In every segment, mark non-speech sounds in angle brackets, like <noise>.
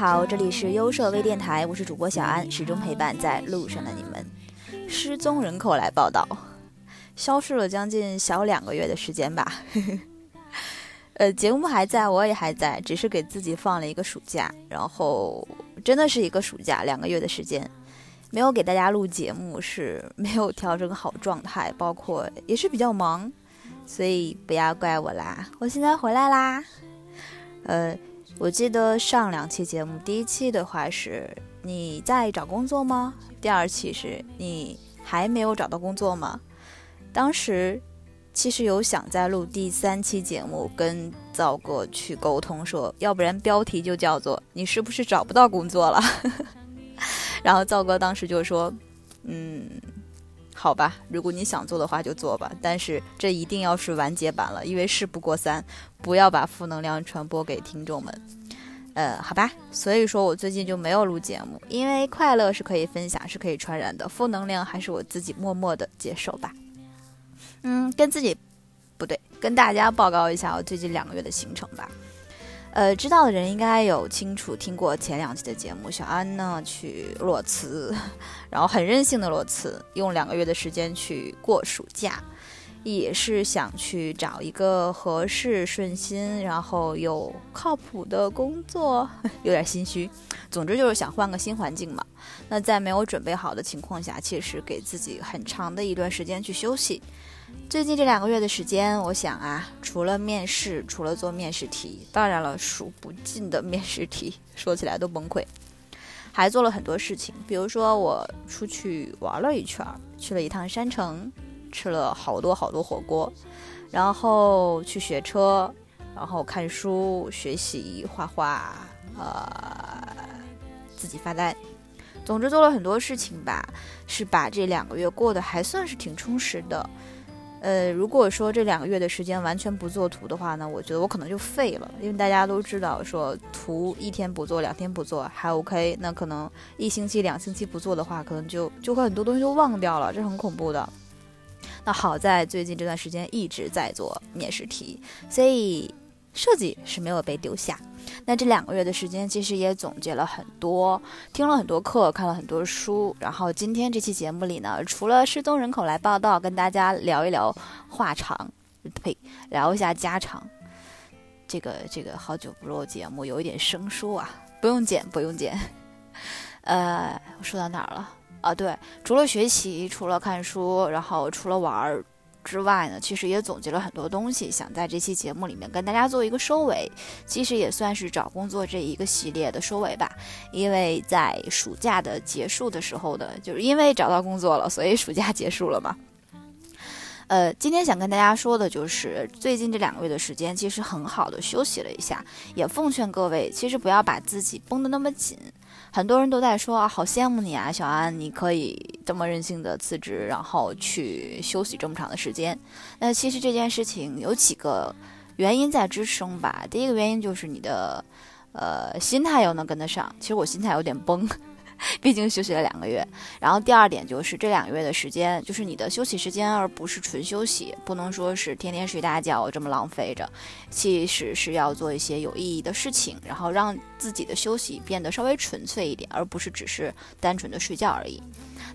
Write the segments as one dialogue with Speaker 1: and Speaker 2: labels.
Speaker 1: 好，这里是优设微电台，我是主播小安，始终陪伴在路上的你们。失踪人口来报道，消失了将近小两个月的时间吧。<laughs> 呃，节目还在，我也还在，只是给自己放了一个暑假，然后真的是一个暑假，两个月的时间，没有给大家录节目，是没有调整好状态，包括也是比较忙，所以不要怪我啦。我现在回来啦，呃。我记得上两期节目，第一期的话是你在找工作吗？第二期是你还没有找到工作吗？当时其实有想在录第三期节目，跟赵哥去沟通，说要不然标题就叫做“你是不是找不到工作了”。<laughs> 然后赵哥当时就说：“嗯。”好吧，如果你想做的话就做吧，但是这一定要是完结版了，因为事不过三，不要把负能量传播给听众们。呃，好吧，所以说我最近就没有录节目，因为快乐是可以分享，是可以传染的，负能量还是我自己默默的接受吧。嗯，跟自己不对，跟大家报告一下我最近两个月的行程吧。呃，知道的人应该有清楚听过前两期的节目。小安呢去裸辞，然后很任性的裸辞，用两个月的时间去过暑假，也是想去找一个合适、顺心，然后又靠谱的工作，有点心虚。总之就是想换个新环境嘛。那在没有准备好的情况下，其实给自己很长的一段时间去休息。最近这两个月的时间，我想啊，除了面试，除了做面试题，当然了，数不尽的面试题，说起来都崩溃，还做了很多事情。比如说，我出去玩了一圈，去了一趟山城，吃了好多好多火锅，然后去学车，然后看书、学习、画画，呃，自己发呆。总之做了很多事情吧，是把这两个月过得还算是挺充实的。呃，如果说这两个月的时间完全不做图的话呢，我觉得我可能就废了，因为大家都知道说图一天不做，两天不做还 OK，那可能一星期、两星期不做的话，可能就就会很多东西都忘掉了，这很恐怖的。那好在最近这段时间一直在做面试题，所以设计是没有被丢下。那这两个月的时间，其实也总结了很多，听了很多课，看了很多书。然后今天这期节目里呢，除了失踪人口来报道，跟大家聊一聊话长，呸，聊一下家常。这个这个好久不录节目，有一点生疏啊，不用剪，不用剪。呃，我说到哪儿了？啊，对，除了学习，除了看书，然后除了玩儿。之外呢，其实也总结了很多东西，想在这期节目里面跟大家做一个收尾。其实也算是找工作这一个系列的收尾吧。因为在暑假的结束的时候呢，就是因为找到工作了，所以暑假结束了嘛。呃，今天想跟大家说的就是，最近这两个月的时间，其实很好的休息了一下。也奉劝各位，其实不要把自己绷得那么紧。很多人都在说啊，好羡慕你啊，小安，你可以这么任性的辞职，然后去休息这么长的时间。那其实这件事情有几个原因在支撑吧。第一个原因就是你的呃心态要能跟得上。其实我心态有点崩。毕竟休息了两个月，然后第二点就是这两个月的时间，就是你的休息时间，而不是纯休息，不能说是天天睡大觉这么浪费着，其实是要做一些有意义的事情，然后让自己的休息变得稍微纯粹一点，而不是只是单纯的睡觉而已。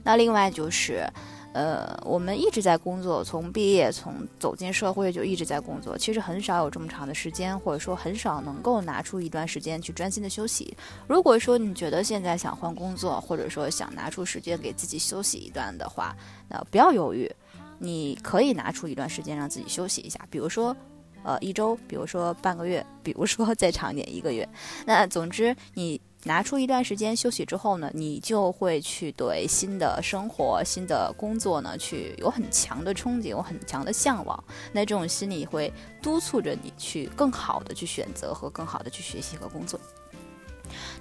Speaker 1: 那另外就是。呃，我们一直在工作，从毕业，从走进社会就一直在工作。其实很少有这么长的时间，或者说很少能够拿出一段时间去专心的休息。如果说你觉得现在想换工作，或者说想拿出时间给自己休息一段的话，那不要犹豫，你可以拿出一段时间让自己休息一下，比如说，呃，一周，比如说半个月，比如说 <laughs> 再长点一个月。那总之你。拿出一段时间休息之后呢，你就会去对新的生活、新的工作呢，去有很强的憧憬，有很强的向往。那这种心理会督促着你去更好的去选择和更好的去学习和工作。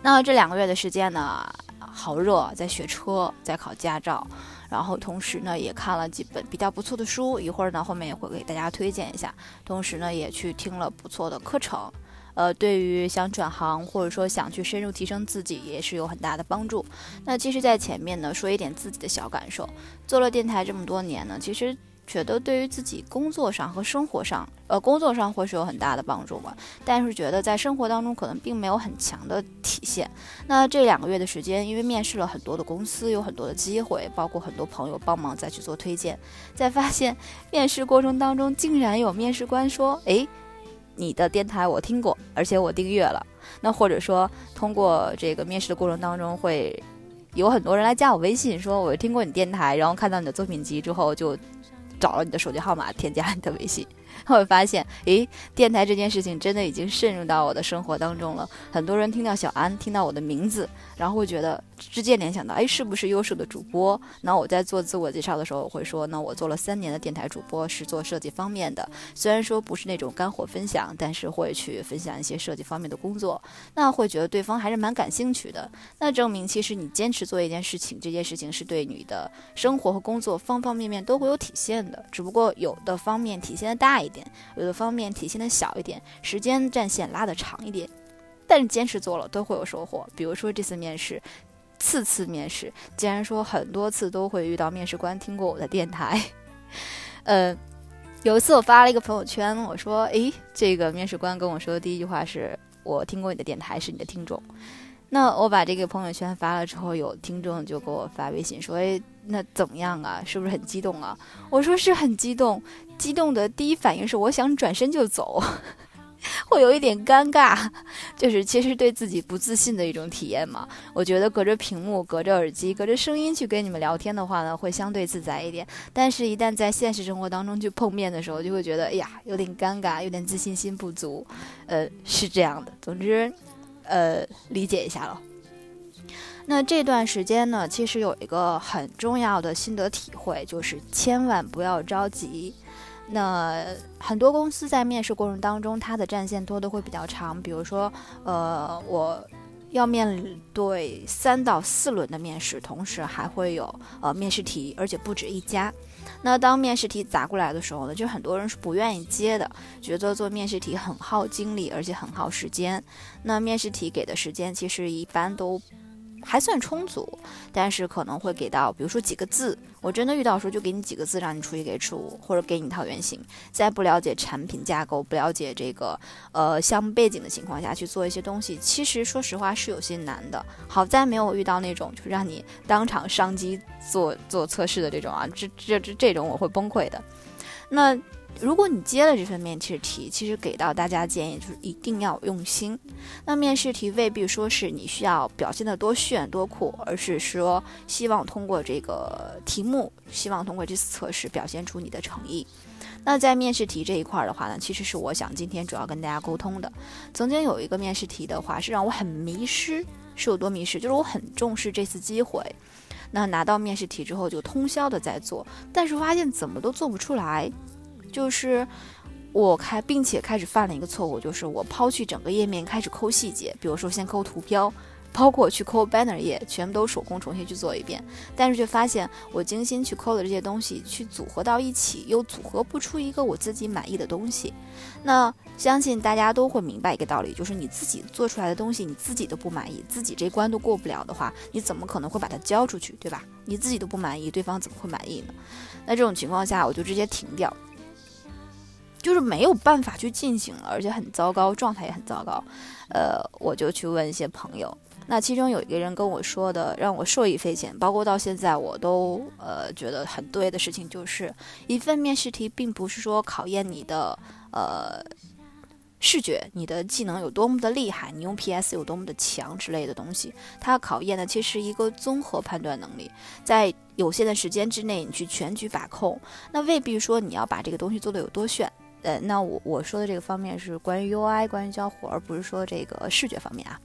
Speaker 1: 那这两个月的时间呢，好热，在学车，在考驾照，然后同时呢，也看了几本比较不错的书。一会儿呢，后面也会给大家推荐一下。同时呢，也去听了不错的课程。呃，对于想转行或者说想去深入提升自己，也是有很大的帮助。那其实，在前面呢，说一点自己的小感受。做了电台这么多年呢，其实觉得对于自己工作上和生活上，呃，工作上会是有很大的帮助吧，但是觉得在生活当中可能并没有很强的体现。那这两个月的时间，因为面试了很多的公司，有很多的机会，包括很多朋友帮忙再去做推荐，在发现面试过程当中，竟然有面试官说：“诶，你的电台我听过，而且我订阅了。”那或者说通过这个面试的过程当中会。有很多人来加我微信，说我听过你电台，然后看到你的作品集之后，就找了你的手机号码，添加你的微信。会发现，诶，电台这件事情真的已经渗入到我的生活当中了。很多人听到小安，听到我的名字，然后会觉得直接联想到，诶，是不是优秀的主播？那我在做自我介绍的时候，我会说，那我做了三年的电台主播，是做设计方面的。虽然说不是那种干货分享，但是会去分享一些设计方面的工作。那会觉得对方还是蛮感兴趣的。那证明其实你坚持做一件事情，这件事情是对你的生活和工作方方面面都会有体现的。只不过有的方面体现的大一一。点，有的方面体现的小一点，时间战线拉的长一点，但是坚持做了都会有收获。比如说这次面试，次次面试，竟然说很多次都会遇到面试官听过我的电台，呃，有一次我发了一个朋友圈，我说，诶，这个面试官跟我说的第一句话是我听过你的电台，是你的听众。那我把这个朋友圈发了之后，有听众就给我发微信说：“哎，那怎么样啊？是不是很激动啊？”我说：“是很激动，激动的第一反应是我想转身就走，<laughs> 会有一点尴尬，就是其实对自己不自信的一种体验嘛。我觉得隔着屏幕、隔着耳机、隔着声音去跟你们聊天的话呢，会相对自在一点。但是，一旦在现实生活当中去碰面的时候，就会觉得哎呀，有点尴尬，有点自信心不足。呃，是这样的。总之。呃，理解一下了。那这段时间呢，其实有一个很重要的心得体会，就是千万不要着急。那很多公司在面试过程当中，它的战线拖的会比较长。比如说，呃，我要面对三到四轮的面试，同时还会有呃面试题，而且不止一家。那当面试题砸过来的时候呢，就很多人是不愿意接的，觉得做面试题很耗精力，而且很耗时间。那面试题给的时间其实一般都。还算充足，但是可能会给到，比如说几个字，我真的遇到时候就给你几个字，让你出一给出，或者给你一套原型，在不了解产品架构、不了解这个呃项目背景的情况下去做一些东西，其实说实话是有些难的。好在没有遇到那种就是让你当场商机做做测试的这种啊，这这这这种我会崩溃的。那。如果你接了这份面试题，其实给到大家建议就是一定要用心。那面试题未必说是你需要表现的多炫多酷，而是说希望通过这个题目，希望通过这次测试表现出你的诚意。那在面试题这一块的话呢，其实是我想今天主要跟大家沟通的。曾经有一个面试题的话，是让我很迷失，是有多迷失？就是我很重视这次机会，那拿到面试题之后就通宵的在做，但是发现怎么都做不出来。就是我开，并且开始犯了一个错误，就是我抛去整个页面，开始抠细节，比如说先抠图标，包括去抠 banner 页，全部都手工重新去做一遍。但是却发现，我精心去抠的这些东西，去组合到一起，又组合不出一个我自己满意的东西。那相信大家都会明白一个道理，就是你自己做出来的东西，你自己都不满意，自己这关都过不了的话，你怎么可能会把它交出去，对吧？你自己都不满意，对方怎么会满意呢？那这种情况下，我就直接停掉。就是没有办法去进行了，而且很糟糕，状态也很糟糕。呃，我就去问一些朋友，那其中有一个人跟我说的，让我受益匪浅，包括到现在我都呃觉得很对的事情，就是一份面试题并不是说考验你的呃视觉，你的技能有多么的厉害，你用 PS 有多么的强之类的东西，它考验的其实一个综合判断能力，在有限的时间之内，你去全局把控，那未必说你要把这个东西做得有多炫。呃，那我我说的这个方面是关于 UI，关于交互，而不是说这个视觉方面啊。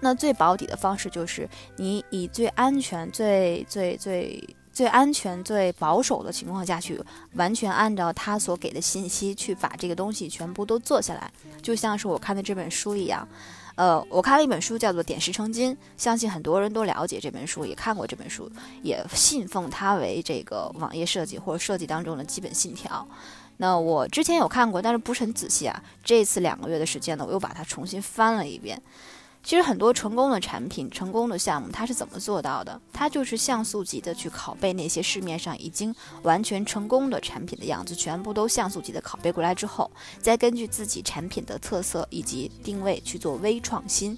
Speaker 1: 那最保底的方式就是你以最安全、最最最最安全、最保守的情况下去，完全按照他所给的信息去把这个东西全部都做下来，就像是我看的这本书一样。呃，我看了一本书叫做《点石成金》，相信很多人都了解这本书，也看过这本书，也信奉它为这个网页设计或者设计当中的基本信条。那我之前有看过，但是不是很仔细啊。这次两个月的时间呢，我又把它重新翻了一遍。其实很多成功的产品、成功的项目，它是怎么做到的？它就是像素级的去拷贝那些市面上已经完全成功的产品的样子，全部都像素级的拷贝过来之后，再根据自己产品的特色以及定位去做微创新。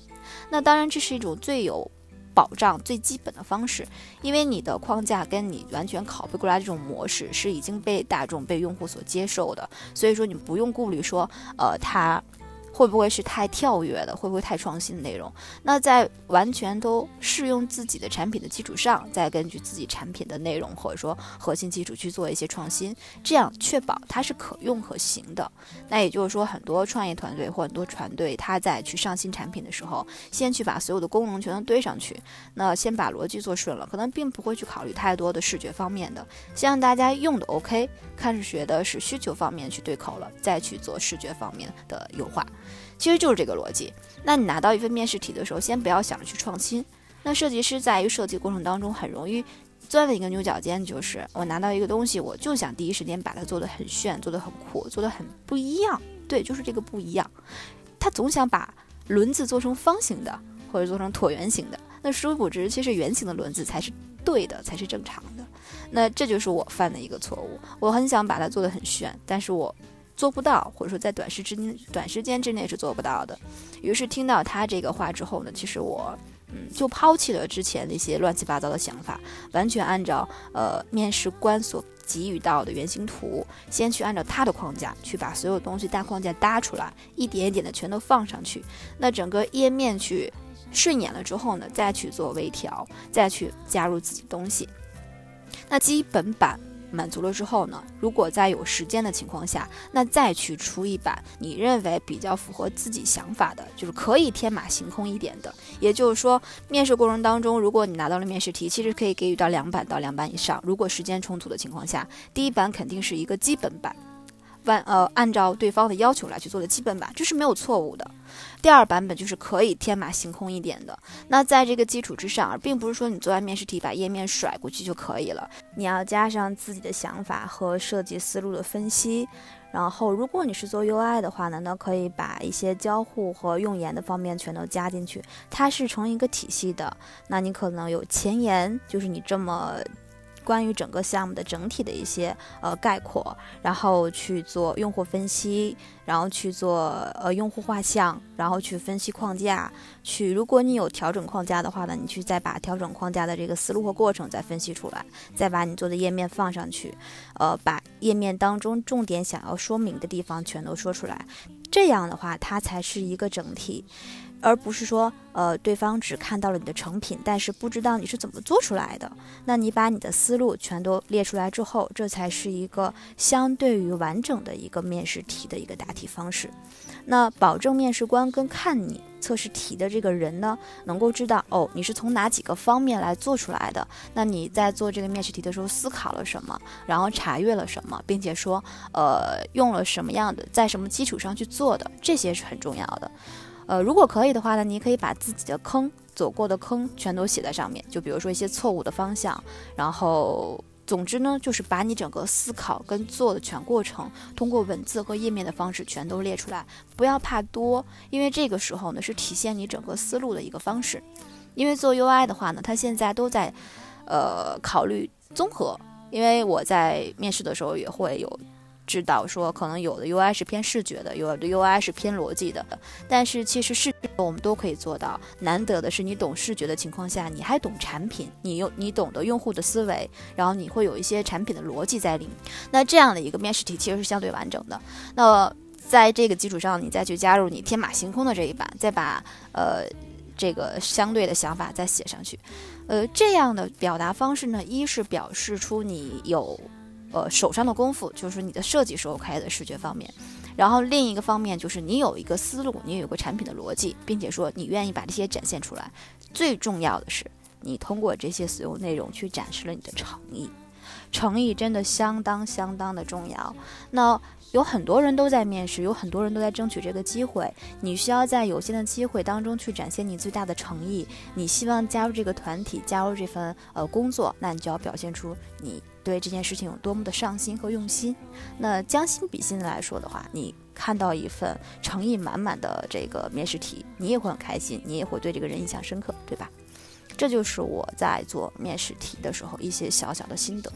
Speaker 1: 那当然，这是一种最有保障、最基本的方式，因为你的框架跟你完全拷贝过来这种模式是已经被大众、被用户所接受的，所以说你不用顾虑说，呃，它。会不会是太跳跃的？会不会太创新的内容？那在完全都适用自己的产品的基础上，再根据自己产品的内容或者说核心基础去做一些创新，这样确保它是可用可行的。那也就是说，很多创业团队或很多团队，他在去上新产品的时候，先去把所有的功能全都堆上去，那先把逻辑做顺了，可能并不会去考虑太多的视觉方面的，先让大家用的 OK，开始学的是需求方面去对口了，再去做视觉方面的优化。其实就是这个逻辑。那你拿到一份面试题的时候，先不要想着去创新。那设计师在于设计过程当中很容易钻了一个牛角尖，就是我拿到一个东西，我就想第一时间把它做得很炫，做得很酷，做得很不一样。对，就是这个不一样。他总想把轮子做成方形的，或者做成椭圆形的。那殊不知，其实圆形的轮子才是对的，才是正常的。那这就是我犯的一个错误。我很想把它做得很炫，但是我。做不到，或者说在短时之内短时间之内是做不到的。于是听到他这个话之后呢，其实我嗯就抛弃了之前那些乱七八糟的想法，完全按照呃面试官所给予到的原型图，先去按照他的框架去把所有东西大框架搭出来，一点一点的全都放上去。那整个页面去顺眼了之后呢，再去做微调，再去加入自己东西。那基本版。满足了之后呢，如果在有时间的情况下，那再去出一版你认为比较符合自己想法的，就是可以天马行空一点的。也就是说，面试过程当中，如果你拿到了面试题，其实可以给予到两版到两版以上。如果时间充足的情况下，第一版肯定是一个基本版。按呃按照对方的要求来去做的基本版，这是没有错误的。第二版本就是可以天马行空一点的。那在这个基础之上，而并不是说你做完面试题把页面甩过去就可以了。你要加上自己的想法和设计思路的分析。然后，如果你是做 UI 的话呢，那可以把一些交互和用言的方面全都加进去。它是成一个体系的。那你可能有前言，就是你这么。关于整个项目的整体的一些呃概括，然后去做用户分析，然后去做呃用户画像，然后去分析框架，去如果你有调整框架的话呢，你去再把调整框架的这个思路和过程再分析出来，再把你做的页面放上去，呃，把页面当中重点想要说明的地方全都说出来，这样的话它才是一个整体。而不是说，呃，对方只看到了你的成品，但是不知道你是怎么做出来的。那你把你的思路全都列出来之后，这才是一个相对于完整的一个面试题的一个答题方式。那保证面试官跟看你测试题的这个人呢，能够知道哦，你是从哪几个方面来做出来的。那你在做这个面试题的时候思考了什么，然后查阅了什么，并且说，呃，用了什么样的，在什么基础上去做的，这些是很重要的。呃，如果可以的话呢，你可以把自己的坑走过的坑全都写在上面，就比如说一些错误的方向，然后总之呢，就是把你整个思考跟做的全过程，通过文字和页面的方式全都列出来，不要怕多，因为这个时候呢是体现你整个思路的一个方式。因为做 UI 的话呢，它现在都在呃考虑综合，因为我在面试的时候也会有。知道说可能有的 UI 是偏视觉的，有的 UI 是偏逻辑的，但是其实视我们都可以做到。难得的是你懂视觉的情况下，你还懂产品，你用你懂得用户的思维，然后你会有一些产品的逻辑在里面。那这样的一个面试题其实是相对完整的。那在这个基础上，你再去加入你天马行空的这一版，再把呃这个相对的想法再写上去。呃，这样的表达方式呢，一是表示出你有。呃，手上的功夫就是你的设计是 OK 的视觉方面，然后另一个方面就是你有一个思路，你有个产品的逻辑，并且说你愿意把这些展现出来。最重要的是，你通过这些所有内容去展示了你的诚意，诚意真的相当相当的重要。那有很多人都在面试，有很多人都在争取这个机会，你需要在有限的机会当中去展现你最大的诚意。你希望加入这个团体，加入这份呃工作，那你就要表现出你。对这件事情有多么的上心和用心，那将心比心来说的话，你看到一份诚意满满的这个面试题，你也会很开心，你也会对这个人印象深刻，对吧？这就是我在做面试题的时候一些小小的心得。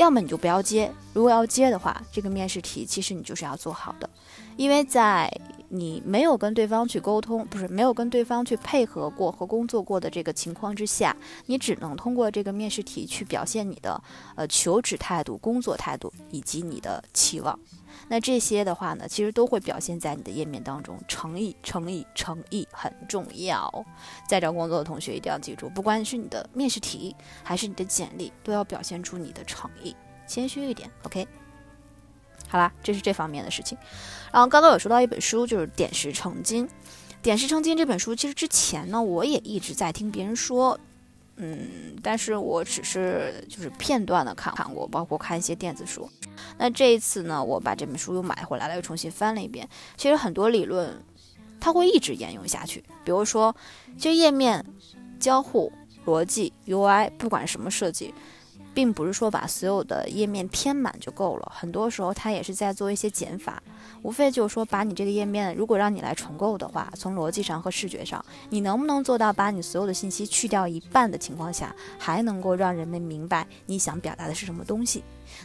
Speaker 1: 要么你就不要接，如果要接的话，这个面试题其实你就是要做好的，因为在你没有跟对方去沟通，不是没有跟对方去配合过和工作过的这个情况之下，你只能通过这个面试题去表现你的呃求职态度、工作态度以及你的期望。那这些的话呢，其实都会表现在你的页面当中。诚意，诚意，诚意很重要。在找工作的同学一定要记住，不管是你的面试题还是你的简历，都要表现出你的诚意，谦虚一点。OK，好啦，这是这方面的事情。然后刚刚有说到一本书，就是《点石成金》。《点石成金》这本书，其实之前呢，我也一直在听别人说。嗯，但是我只是就是片段的看看过，包括看一些电子书。那这一次呢，我把这本书又买回来了，又重新翻了一遍。其实很多理论，它会一直沿用下去。比如说，就页面交互逻辑 UI，不管什么设计。并不是说把所有的页面填满就够了，很多时候它也是在做一些减法，无非就是说把你这个页面，如果让你来重构的话，从逻辑上和视觉上，你能不能做到把你所有的信息去掉一半的情况下，还能够让人们明白你想表达的是什么东西？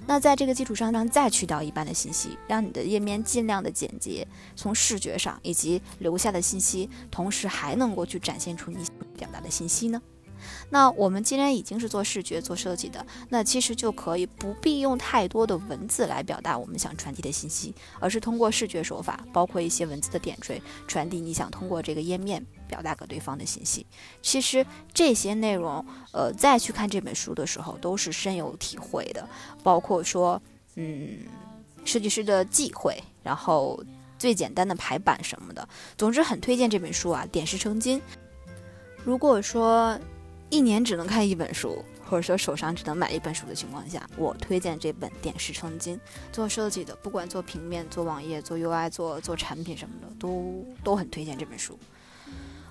Speaker 1: 那在这个基础上，让再去掉一半的信息，让你的页面尽量的简洁，从视觉上以及留下的信息，同时还能够去展现出你表达的信息呢？那我们既然已经是做视觉、做设计的，那其实就可以不必用太多的文字来表达我们想传递的信息，而是通过视觉手法，包括一些文字的点缀，传递你想通过这个页面表达给对方的信息。其实这些内容，呃，再去看这本书的时候，都是深有体会的。包括说，嗯，设计师的忌讳，然后最简单的排版什么的。总之，很推荐这本书啊，点石成金。如果说，一年只能看一本书，或者说手上只能买一本书的情况下，我推荐这本《点石成金》。做设计的，不管做平面、做网页、做 UI、做做产品什么的，都都很推荐这本书。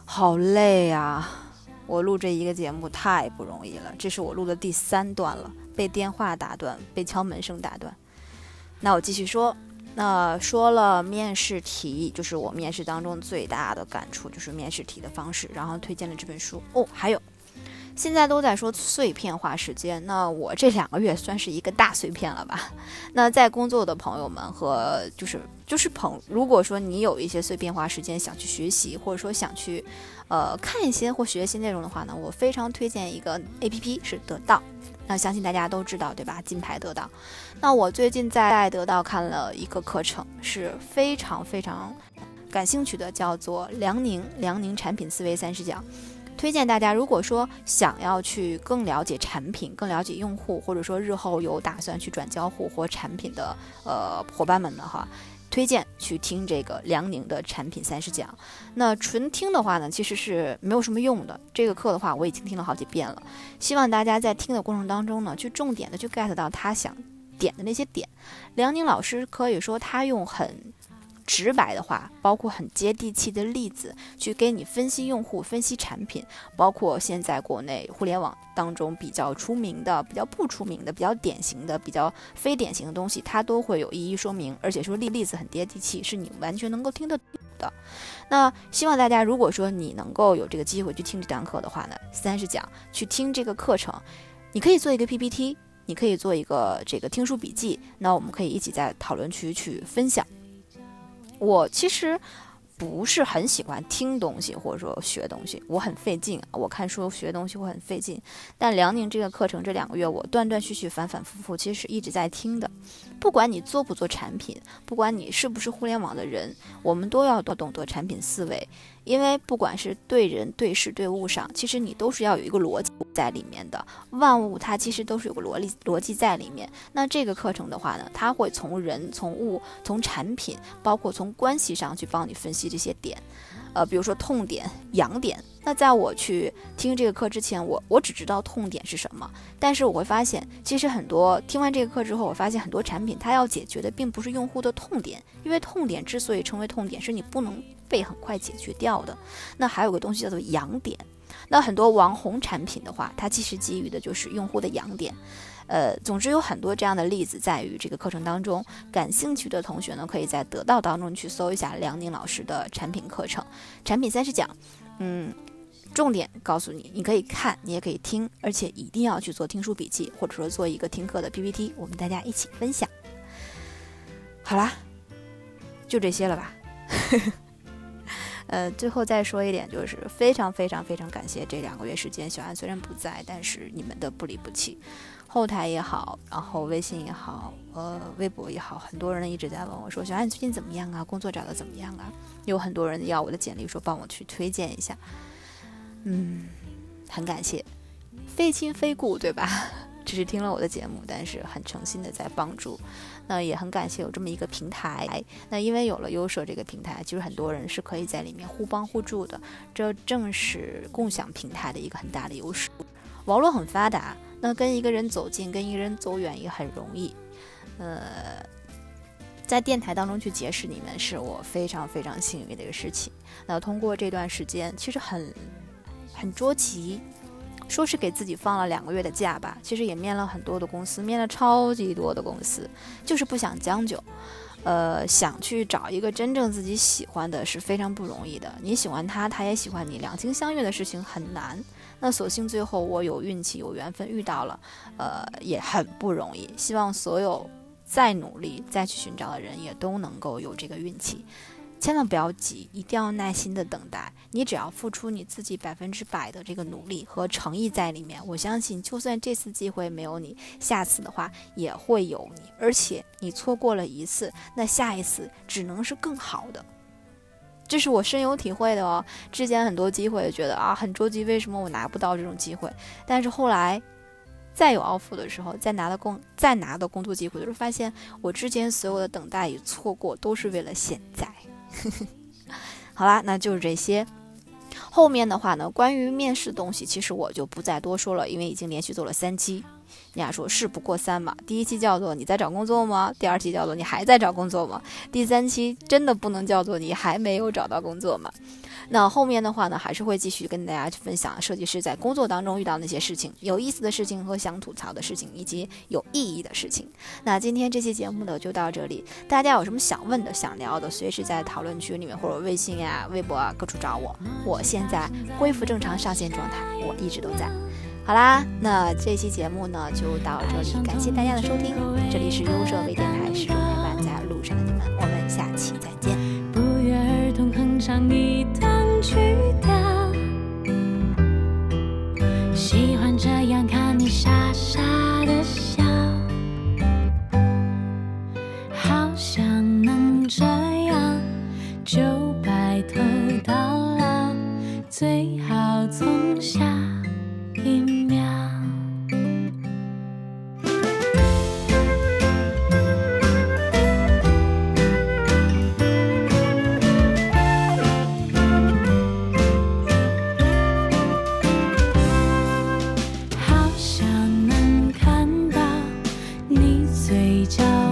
Speaker 1: 好累呀！我录这一个节目太不容易了，这是我录的第三段了，被电话打断，被敲门声打断。那我继续说，那说了面试题，就是我面试当中最大的感触，就是面试题的方式，然后推荐了这本书哦，还有。现在都在说碎片化时间，那我这两个月算是一个大碎片了吧？那在工作的朋友们和就是就是朋，如果说你有一些碎片化时间想去学习，或者说想去，呃，看一些或学习内容的话呢，我非常推荐一个 A P P 是得到。那相信大家都知道对吧？金牌得到。那我最近在得到看了一个课程，是非常非常感兴趣的，叫做梁宁梁宁产品思维三十讲。推荐大家，如果说想要去更了解产品、更了解用户，或者说日后有打算去转交互或产品的呃伙伴们的话，推荐去听这个梁宁的产品三十讲。那纯听的话呢，其实是没有什么用的。这个课的话，我已经听了好几遍了。希望大家在听的过程当中呢，去重点的去 get 到他想点的那些点。梁宁老师可以说他用很。直白的话，包括很接地气的例子，去给你分析用户、分析产品，包括现在国内互联网当中比较出名的、比较不出名的、比较典型的、比较非典型的东西，它都会有一一说明，而且说例例子很接地气，是你完全能够听得懂的。那希望大家，如果说你能够有这个机会去听这堂课的话呢，三十讲去听这个课程，你可以做一个 PPT，你可以做一个这个听书笔记，那我们可以一起在讨论区去分享。我其实不是很喜欢听东西或者说学东西，我很费劲。我看书学东西会很费劲，但辽宁这个课程这两个月我断断续续、反反复复，其实是一直在听的。不管你做不做产品，不管你是不是互联网的人，我们都要多懂得产品思维。因为不管是对人、对事、对物上，其实你都是要有一个逻辑在里面的。万物它其实都是有个逻辑逻辑在里面。那这个课程的话呢，它会从人、从物、从产品，包括从关系上去帮你分析这些点。呃，比如说痛点、痒点。那在我去听这个课之前，我我只知道痛点是什么。但是我会发现，其实很多听完这个课之后，我发现很多产品它要解决的并不是用户的痛点，因为痛点之所以成为痛点，是你不能被很快解决掉的。那还有个东西叫做痒点。那很多网红产品的话，它其实基于的就是用户的痒点。呃，总之有很多这样的例子在于这个课程当中。感兴趣的同学呢，可以在得到当中去搜一下梁宁老师的产品课程，产品三十讲。嗯，重点告诉你，你可以看，你也可以听，而且一定要去做听书笔记，或者说做一个听课的 PPT，我们大家一起分享。好啦，就这些了吧。<laughs> 呃，最后再说一点，就是非常非常非常感谢这两个月时间，小安虽然不在，但是你们的不离不弃。后台也好，然后微信也好，呃，微博也好，很多人一直在问我，说小安你最近怎么样啊？工作找的怎么样啊？有很多人要我的简历，说帮我去推荐一下。嗯，很感谢，非亲非故，对吧？<laughs> 只是听了我的节目，但是很诚心的在帮助。那也很感谢有这么一个平台。那因为有了优舍这个平台，其实很多人是可以在里面互帮互助的。这正是共享平台的一个很大的优势。网络很发达。那跟一个人走近，跟一个人走远也很容易。呃，在电台当中去结识你们，是我非常非常幸运的一个事情。那通过这段时间，其实很很捉急，说是给自己放了两个月的假吧，其实也面了很多的公司，面了超级多的公司，就是不想将就。呃，想去找一个真正自己喜欢的，是非常不容易的。你喜欢他，他也喜欢你，两情相悦的事情很难。那所幸最后我有运气有缘分遇到了，呃，也很不容易。希望所有再努力再去寻找的人也都能够有这个运气。千万不要急，一定要耐心的等待。你只要付出你自己百分之百的这个努力和诚意在里面，我相信就算这次机会没有你，下次的话也会有你。而且你错过了一次，那下一次只能是更好的。这是我深有体会的哦。之前很多机会觉得啊很着急，为什么我拿不到这种机会？但是后来再有 offer 的时候，再拿到工再拿到工作机会的时候，发现我之前所有的等待与错过都是为了现在。<laughs> 好啦，那就是这些。后面的话呢，关于面试东西，其实我就不再多说了，因为已经连续做了三期。你俩说事不过三嘛，第一期叫做你在找工作吗？第二期叫做你还在找工作吗？第三期真的不能叫做你还没有找到工作吗？那后面的话呢，还是会继续跟大家去分享设计师在工作当中遇到那些事情，有意思的事情和想吐槽的事情，以及有意义的事情。那今天这期节目呢就到这里，大家有什么想问的、想聊的，随时在讨论区里面或者微信呀、微博啊各处找我。我现在恢复正常上线状态，我一直都在。好啦，那这期节目呢就到这里，感谢大家的收听，这里是优设微电台，始终陪伴在路上的你们，我们下期再见。不约而同哼唱一最好。